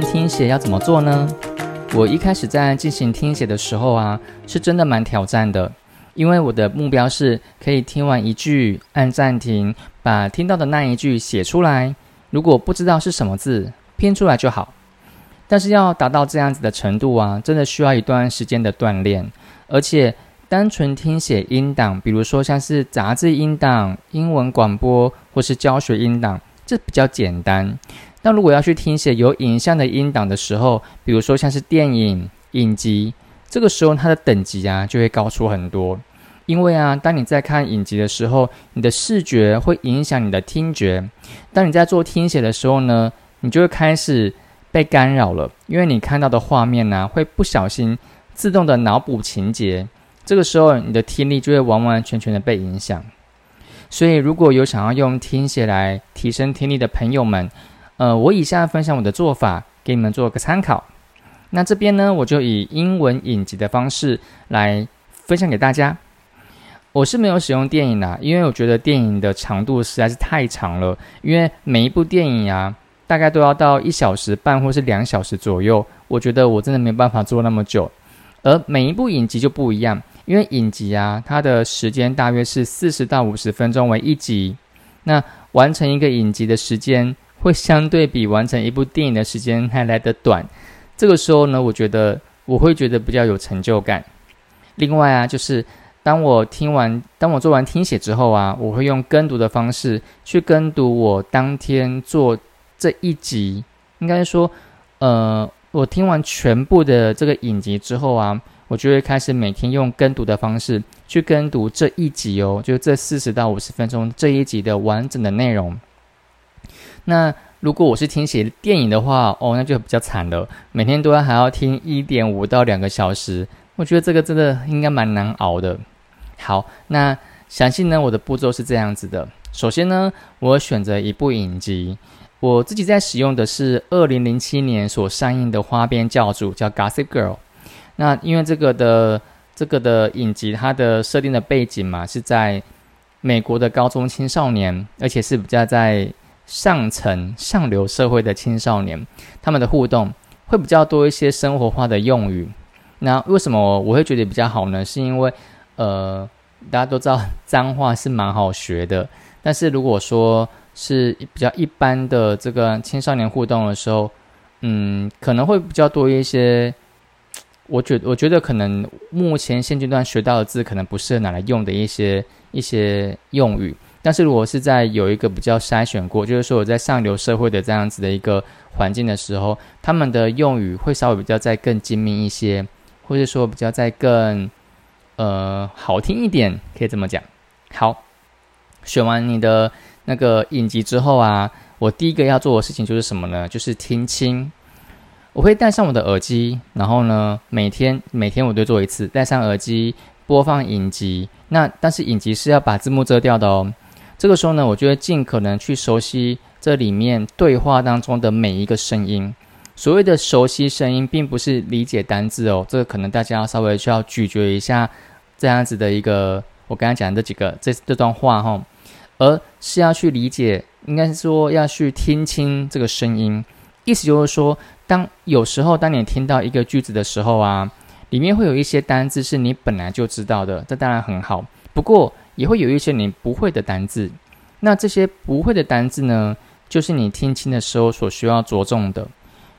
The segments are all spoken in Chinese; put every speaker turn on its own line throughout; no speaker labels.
听写要怎么做呢？我一开始在进行听写的时候啊，是真的蛮挑战的，因为我的目标是可以听完一句按暂停，把听到的那一句写出来。如果不知道是什么字，拼出来就好。但是要达到这样子的程度啊，真的需要一段时间的锻炼。而且单纯听写音档，比如说像是杂志音档、英文广播或是教学音档，这比较简单。那如果要去听写有影像的音档的时候，比如说像是电影影集，这个时候它的等级啊就会高出很多。因为啊，当你在看影集的时候，你的视觉会影响你的听觉；当你在做听写的时候呢，你就会开始被干扰了，因为你看到的画面呢会不小心自动的脑补情节，这个时候你的听力就会完完全全的被影响。所以，如果有想要用听写来提升听力的朋友们，呃，我以下分享我的做法，给你们做个参考。那这边呢，我就以英文影集的方式来分享给大家。我是没有使用电影的，因为我觉得电影的长度实在是太长了。因为每一部电影啊，大概都要到一小时半或是两小时左右，我觉得我真的没办法做那么久。而每一部影集就不一样，因为影集啊，它的时间大约是四十到五十分钟为一集，那完成一个影集的时间会相对比完成一部电影的时间还来得短。这个时候呢，我觉得我会觉得比较有成就感。另外啊，就是。当我听完，当我做完听写之后啊，我会用跟读的方式去跟读我当天做这一集。应该说，呃，我听完全部的这个影集之后啊，我就会开始每天用跟读的方式去跟读这一集哦，就这四十到五十分钟这一集的完整的内容。那如果我是听写电影的话，哦，那就比较惨了，每天都要还要听一点五到两个小时，我觉得这个真的应该蛮难熬的。好，那详细呢？我的步骤是这样子的。首先呢，我选择一部影集，我自己在使用的是二零零七年所上映的《花边教主》，叫《Gossip Girl》。那因为这个的这个的影集，它的设定的背景嘛，是在美国的高中青少年，而且是比较在上层上流社会的青少年，他们的互动会比较多一些生活化的用语。那为什么我会觉得比较好呢？是因为呃，大家都知道脏话是蛮好学的，但是如果说是比较一般的这个青少年互动的时候，嗯，可能会比较多一些。我觉我觉得可能目前现阶段学到的字，可能不适合拿来用的一些一些用语。但是如果是在有一个比较筛选过，就是说我在上流社会的这样子的一个环境的时候，他们的用语会稍微比较再更精密一些，或者说比较在更。呃，好听一点可以这么讲。好，选完你的那个影集之后啊，我第一个要做的事情就是什么呢？就是听清。我会戴上我的耳机，然后呢，每天每天我都做一次，戴上耳机播放影集。那但是影集是要把字幕遮掉的哦。这个时候呢，我就会尽可能去熟悉这里面对话当中的每一个声音。所谓的熟悉声音，并不是理解单字哦，这个可能大家要稍微需要咀嚼一下。这样子的一个，我刚才讲的这几个这这段话哈，而是要去理解，应该是说要去听清这个声音，意思就是说，当有时候当你听到一个句子的时候啊，里面会有一些单字是你本来就知道的，这当然很好。不过也会有一些你不会的单字，那这些不会的单字呢，就是你听清的时候所需要着重的。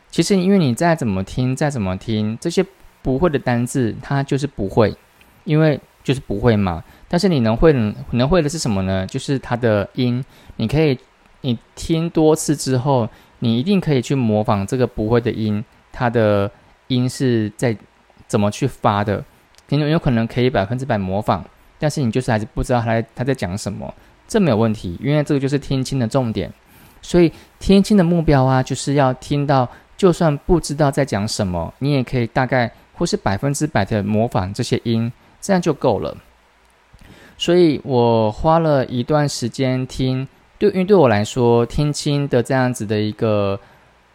其实因为你再怎么听，再怎么听，这些不会的单字，它就是不会。因为就是不会嘛，但是你能会能会的是什么呢？就是它的音，你可以你听多次之后，你一定可以去模仿这个不会的音，它的音是在怎么去发的，你有可能可以百分之百模仿，但是你就是还是不知道他他在讲什么，这没有问题，因为这个就是听清的重点，所以听清的目标啊，就是要听到，就算不知道在讲什么，你也可以大概或是百分之百的模仿这些音。这样就够了，所以我花了一段时间听，对，因为对我来说，听清的这样子的一个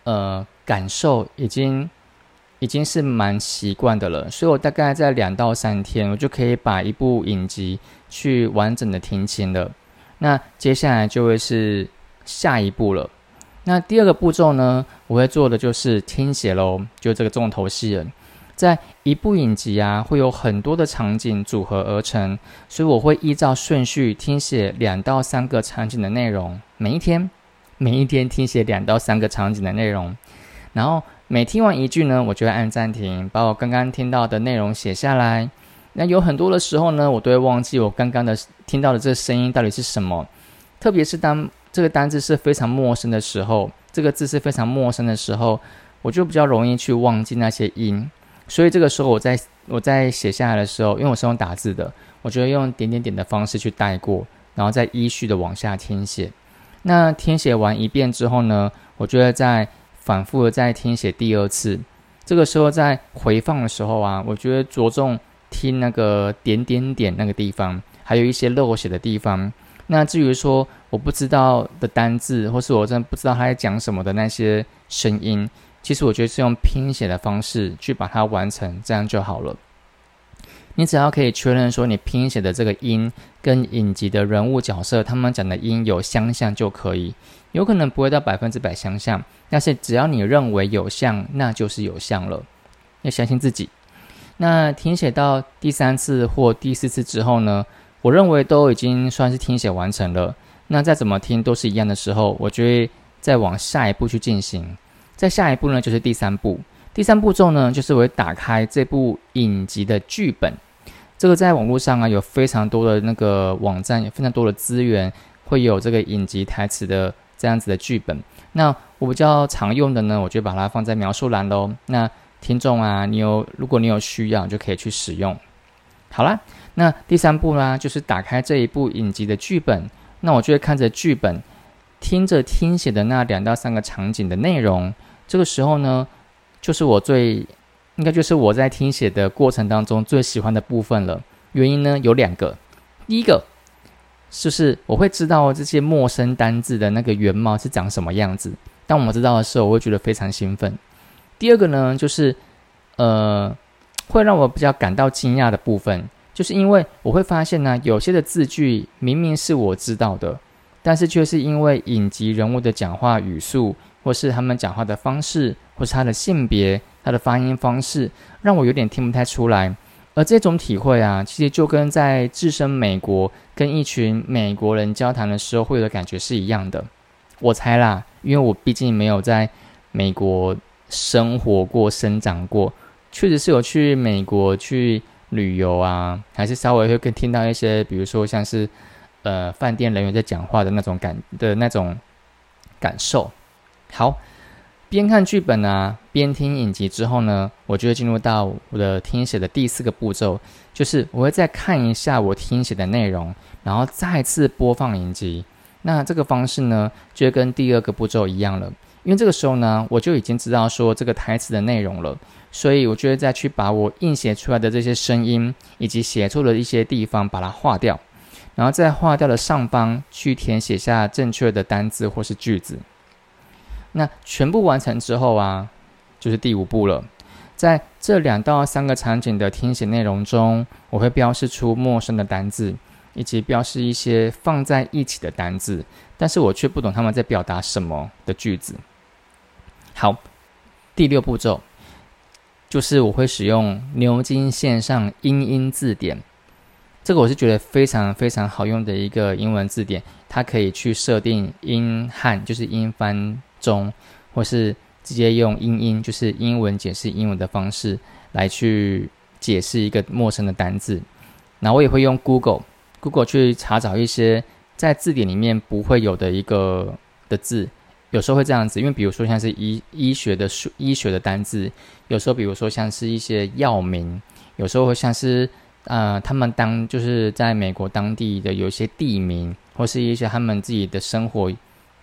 呃感受，已经已经是蛮习惯的了。所以我大概在两到三天，我就可以把一部影集去完整的听清了。那接下来就会是下一步了。那第二个步骤呢，我会做的就是听写喽，就这个重头戏了。在一部影集啊，会有很多的场景组合而成，所以我会依照顺序听写两到三个场景的内容。每一天，每一天听写两到三个场景的内容，然后每听完一句呢，我就会按暂停，把我刚刚听到的内容写下来。那有很多的时候呢，我都会忘记我刚刚的听到的这个声音到底是什么，特别是当这个单字是非常陌生的时候，这个字是非常陌生的时候，我就比较容易去忘记那些音。所以这个时候，我在我在写下来的时候，因为我是用打字的，我觉得用点点点的方式去带过，然后再依序的往下听写。那听写完一遍之后呢，我觉得在反复的在听写第二次。这个时候在回放的时候啊，我觉得着重听那个点点点那个地方，还有一些漏写的地方。那至于说我不知道的单字，或是我真的不知道他在讲什么的那些声音。其实我觉得是用拼写的方式去把它完成，这样就好了。你只要可以确认说你拼写的这个音跟影集的人物角色他们讲的音有相像就可以。有可能不会到百分之百相像，但是只要你认为有像，那就是有像了。要相信自己。那听写到第三次或第四次之后呢，我认为都已经算是听写完成了。那再怎么听都是一样的时候，我就会再往下一步去进行。再下一步呢，就是第三步。第三步骤呢，就是我会打开这部影集的剧本。这个在网络上啊，有非常多的那个网站，有非常多的资源，会有这个影集台词的这样子的剧本。那我比较常用的呢，我就把它放在描述栏喽。那听众啊，你有如果你有需要，就可以去使用。好啦，那第三步呢，就是打开这一部影集的剧本。那我就会看着剧本。听着听写的那两到三个场景的内容，这个时候呢，就是我最应该就是我在听写的过程当中最喜欢的部分了。原因呢有两个，第一个就是我会知道这些陌生单字的那个原貌是长什么样子，当我知道的时候，我会觉得非常兴奋。第二个呢，就是呃，会让我比较感到惊讶的部分，就是因为我会发现呢，有些的字句明明是我知道的。但是却是因为影集人物的讲话语速，或是他们讲话的方式，或是他的性别、他的发音方式，让我有点听不太出来。而这种体会啊，其实就跟在置身美国跟一群美国人交谈的时候会有的感觉是一样的。我猜啦，因为我毕竟没有在美国生活过、生长过，确实是有去美国去旅游啊，还是稍微会跟听到一些，比如说像是。呃，饭店人员在讲话的那种感的那种感受。好，边看剧本啊，边听影集之后呢，我就会进入到我的听写的第四个步骤，就是我会再看一下我听写的内容，然后再次播放影集。那这个方式呢，就跟第二个步骤一样了，因为这个时候呢，我就已经知道说这个台词的内容了，所以我就会再去把我印写出来的这些声音以及写错的一些地方把它划掉。然后在划掉的上方去填写下正确的单字或是句子。那全部完成之后啊，就是第五步了。在这两到三个场景的听写内容中，我会标示出陌生的单字，以及标示一些放在一起的单字，但是我却不懂他们在表达什么的句子。好，第六步骤就是我会使用牛津线上英音字典。这个我是觉得非常非常好用的一个英文字典，它可以去设定英汉，就是英翻中，或是直接用英音，就是英文解释英文的方式来去解释一个陌生的单字。那我也会用 Google，Google 去查找一些在字典里面不会有的一个的字，有时候会这样子，因为比如说像是医医学的书、医学的单字，有时候比如说像是一些药名，有时候会像是。呃，他们当就是在美国当地的有一些地名，或是一些他们自己的生活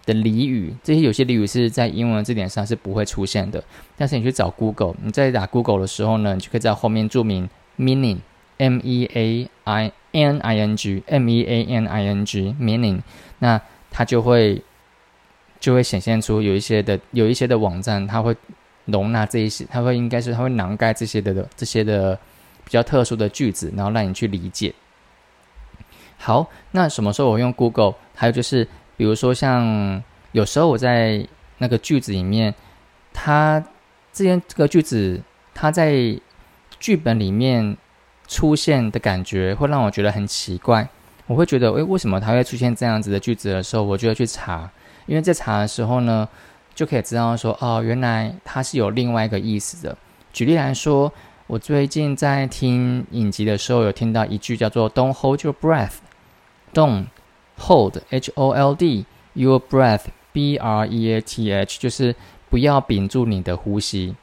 的俚语，这些有些俚语是在英文字典上是不会出现的。但是你去找 Google，你在打 Google 的时候呢，你就可以在后面注明 meaning，m e a i n i n g，m e a n i n g meaning，那它就会就会显现出有一些的有一些的网站，它会容纳这一些，它会应该是它会囊盖这些的这些的。比较特殊的句子，然后让你去理解。好，那什么时候我用 Google？还有就是，比如说像有时候我在那个句子里面，它这些这个句子，它在剧本里面出现的感觉，会让我觉得很奇怪。我会觉得，诶，为什么它会出现这样子的句子的时候，我就会去查。因为在查的时候呢，就可以知道说，哦，原来它是有另外一个意思的。举例来说，我最近在听影集的时候，有听到一句叫做 “Don't hold your breath”，Don't。Hold H O L D your breath B R E A T H，就是不要屏住你的呼吸。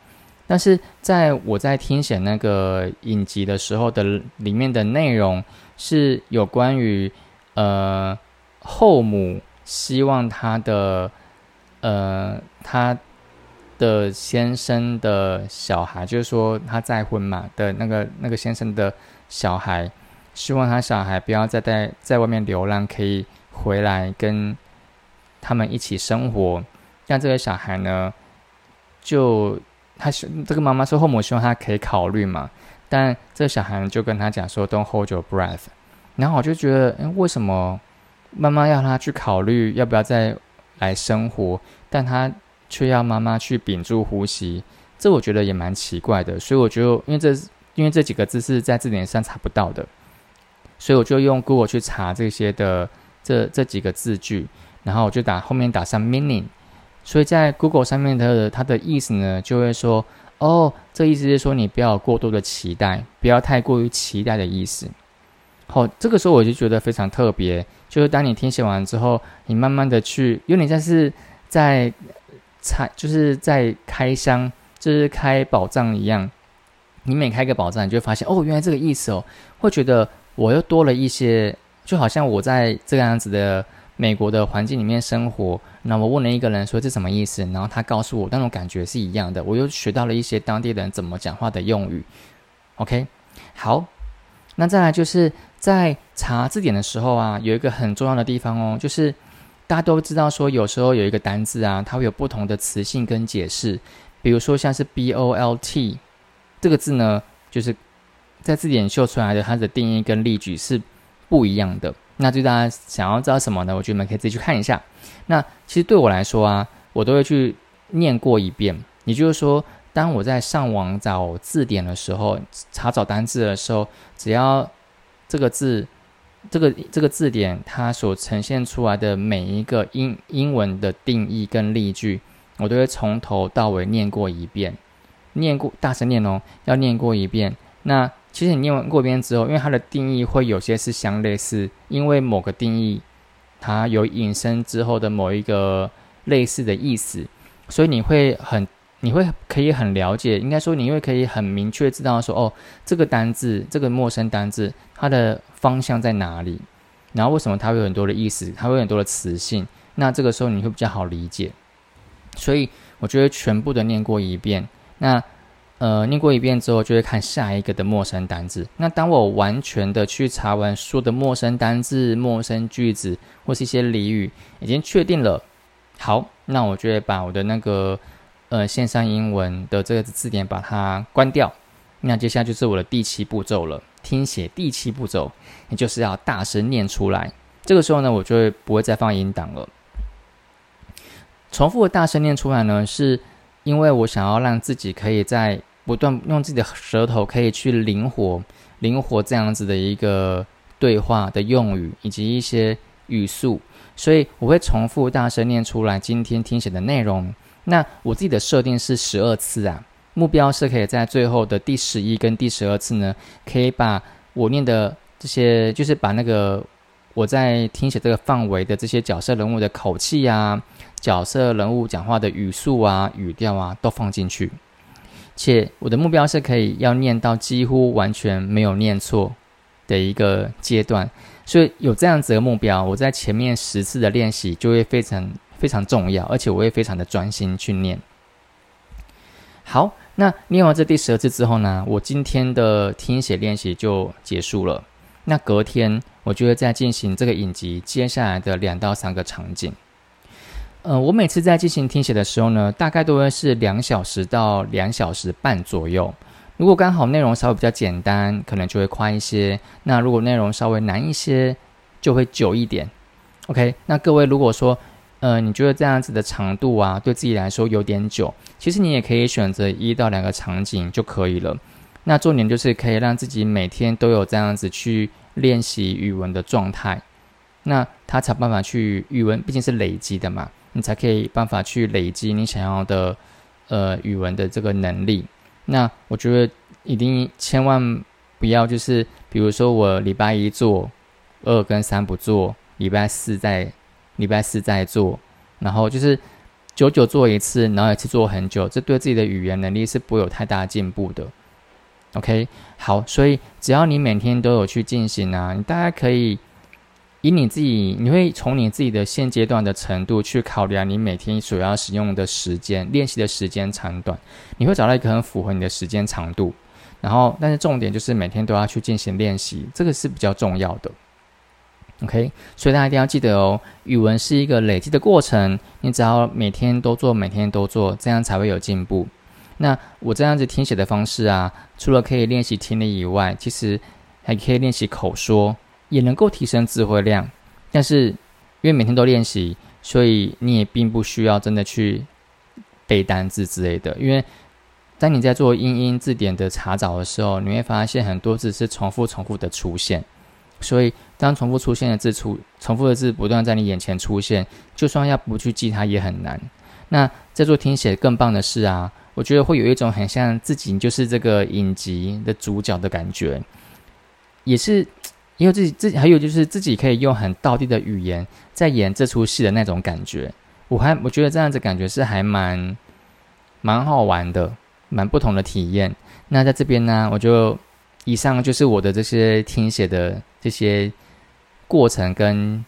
但是在我在听写那个影集的时候的里面的内容是有关于呃后母希望他的呃他的先生的小孩，就是说他再婚嘛的那个那个先生的小孩。希望他小孩不要再在在外面流浪，可以回来跟他们一起生活。像这个小孩呢，就他这个妈妈说后母希望他可以考虑嘛，但这个小孩就跟他讲说 “Don't hold your breath”。然后我就觉得，哎，为什么妈妈要他去考虑要不要再来生活，但他却要妈妈去屏住呼吸？这我觉得也蛮奇怪的。所以我觉得，因为这因为这几个字是在字典上查不到的。所以我就用 Google 去查这些的这这几个字句，然后我就打后面打上 meaning。所以在 Google 上面的它的意思呢，就会说哦，这意思是说你不要过多的期待，不要太过于期待的意思。好，这个时候我就觉得非常特别，就是当你听写完之后，你慢慢的去，有点像是在拆，就是在开箱，就是开宝藏一样。你每开个宝藏，你就会发现哦，原来这个意思哦，会觉得。我又多了一些，就好像我在这个样子的美国的环境里面生活。那我问了一个人说这什么意思，然后他告诉我那种感觉是一样的。我又学到了一些当地人怎么讲话的用语。OK，好，那再来就是在查字典的时候啊，有一个很重要的地方哦，就是大家都知道说有时候有一个单字啊，它会有不同的词性跟解释。比如说像是 B O L T 这个字呢，就是。在字典秀出来的它的定义跟例句是不一样的。那就大家想要知道什么呢？我觉得你们可以自己去看一下。那其实对我来说啊，我都会去念过一遍。也就是说，当我在上网找字典的时候，查找单字的时候，只要这个字、这个这个字典它所呈现出来的每一个英英文的定义跟例句，我都会从头到尾念过一遍。念过，大声念哦，要念过一遍。那其实你念完过一遍之后，因为它的定义会有些是相类似，因为某个定义它有引申之后的某一个类似的意思，所以你会很你会可以很了解，应该说你会可以很明确知道说哦，这个单字这个陌生单字它的方向在哪里，然后为什么它会有很多的意思，它会有很多的词性，那这个时候你会比较好理解。所以我觉得全部的念过一遍，那。呃，念过一遍之后，就会看下一个的陌生单字。那当我完全的去查完说的陌生单字、陌生句子或是一些俚语，已经确定了，好，那我就会把我的那个呃线上英文的这个字典把它关掉。那接下来就是我的第七步骤了，听写第七步骤，也就是要大声念出来。这个时候呢，我就会不会再放音档了。重复的大声念出来呢，是因为我想要让自己可以在不断用自己的舌头，可以去灵活、灵活这样子的一个对话的用语以及一些语速，所以我会重复大声念出来今天听写的内容。那我自己的设定是十二次啊，目标是可以在最后的第十一跟第十二次呢，可以把我念的这些，就是把那个我在听写这个范围的这些角色人物的口气啊、角色人物讲话的语速啊、语调啊，都放进去。且我的目标是可以要念到几乎完全没有念错的一个阶段，所以有这样子的目标，我在前面十次的练习就会非常非常重要，而且我会非常的专心去念。好，那念完这第十二次之后呢，我今天的听写练习就结束了。那隔天我就会再进行这个影集接下来的两到三个场景。呃，我每次在进行听写的时候呢，大概都会是两小时到两小时半左右。如果刚好内容稍微比较简单，可能就会快一些；那如果内容稍微难一些，就会久一点。OK，那各位如果说呃，你觉得这样子的长度啊，对自己来说有点久，其实你也可以选择一到两个场景就可以了。那重点就是可以让自己每天都有这样子去练习语文的状态，那他才办法去语文，毕竟是累积的嘛，你才可以办法去累积你想要的呃语文的这个能力。那我觉得一定千万不要就是，比如说我礼拜一做，二跟三不做，礼拜四再礼拜四再做，然后就是久久做一次，然后一次做很久，这对自己的语言能力是不会有太大进步的。OK，好，所以只要你每天都有去进行啊，你大概可以以你自己，你会从你自己的现阶段的程度去考量你每天所要使用的时间、练习的时间长短，你会找到一个很符合你的时间长度。然后，但是重点就是每天都要去进行练习，这个是比较重要的。OK，所以大家一定要记得哦，语文是一个累积的过程，你只要每天都做，每天都做，这样才会有进步。那我这样子听写的方式啊，除了可以练习听力以外，其实还可以练习口说，也能够提升词汇量。但是因为每天都练习，所以你也并不需要真的去背单字之类的。因为当你在做英英字典的查找的时候，你会发现很多字是重复、重复的出现。所以当重复出现的字出，重复的字不断在你眼前出现，就算要不去记它也很难。那在做听写更棒的是啊。我觉得会有一种很像自己就是这个影集的主角的感觉，也是因为自己自己还有就是自己可以用很道地的语言在演这出戏的那种感觉。我还我觉得这样子感觉是还蛮蛮好玩的，蛮不同的体验。那在这边呢，我就以上就是我的这些听写的这些过程跟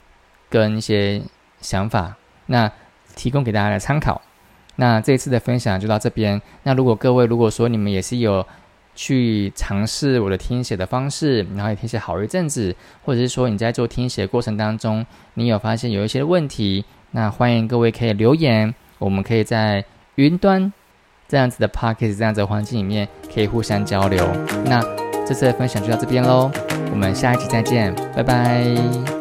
跟一些想法，那提供给大家来参考。那这一次的分享就到这边。那如果各位如果说你们也是有去尝试我的听写的方式，然后也听写好一阵子，或者是说你在做听写过程当中，你有发现有一些问题，那欢迎各位可以留言，我们可以在云端这样子的 p o c k e t 这样子的环境里面可以互相交流。那这次的分享就到这边喽，我们下一期再见，拜拜。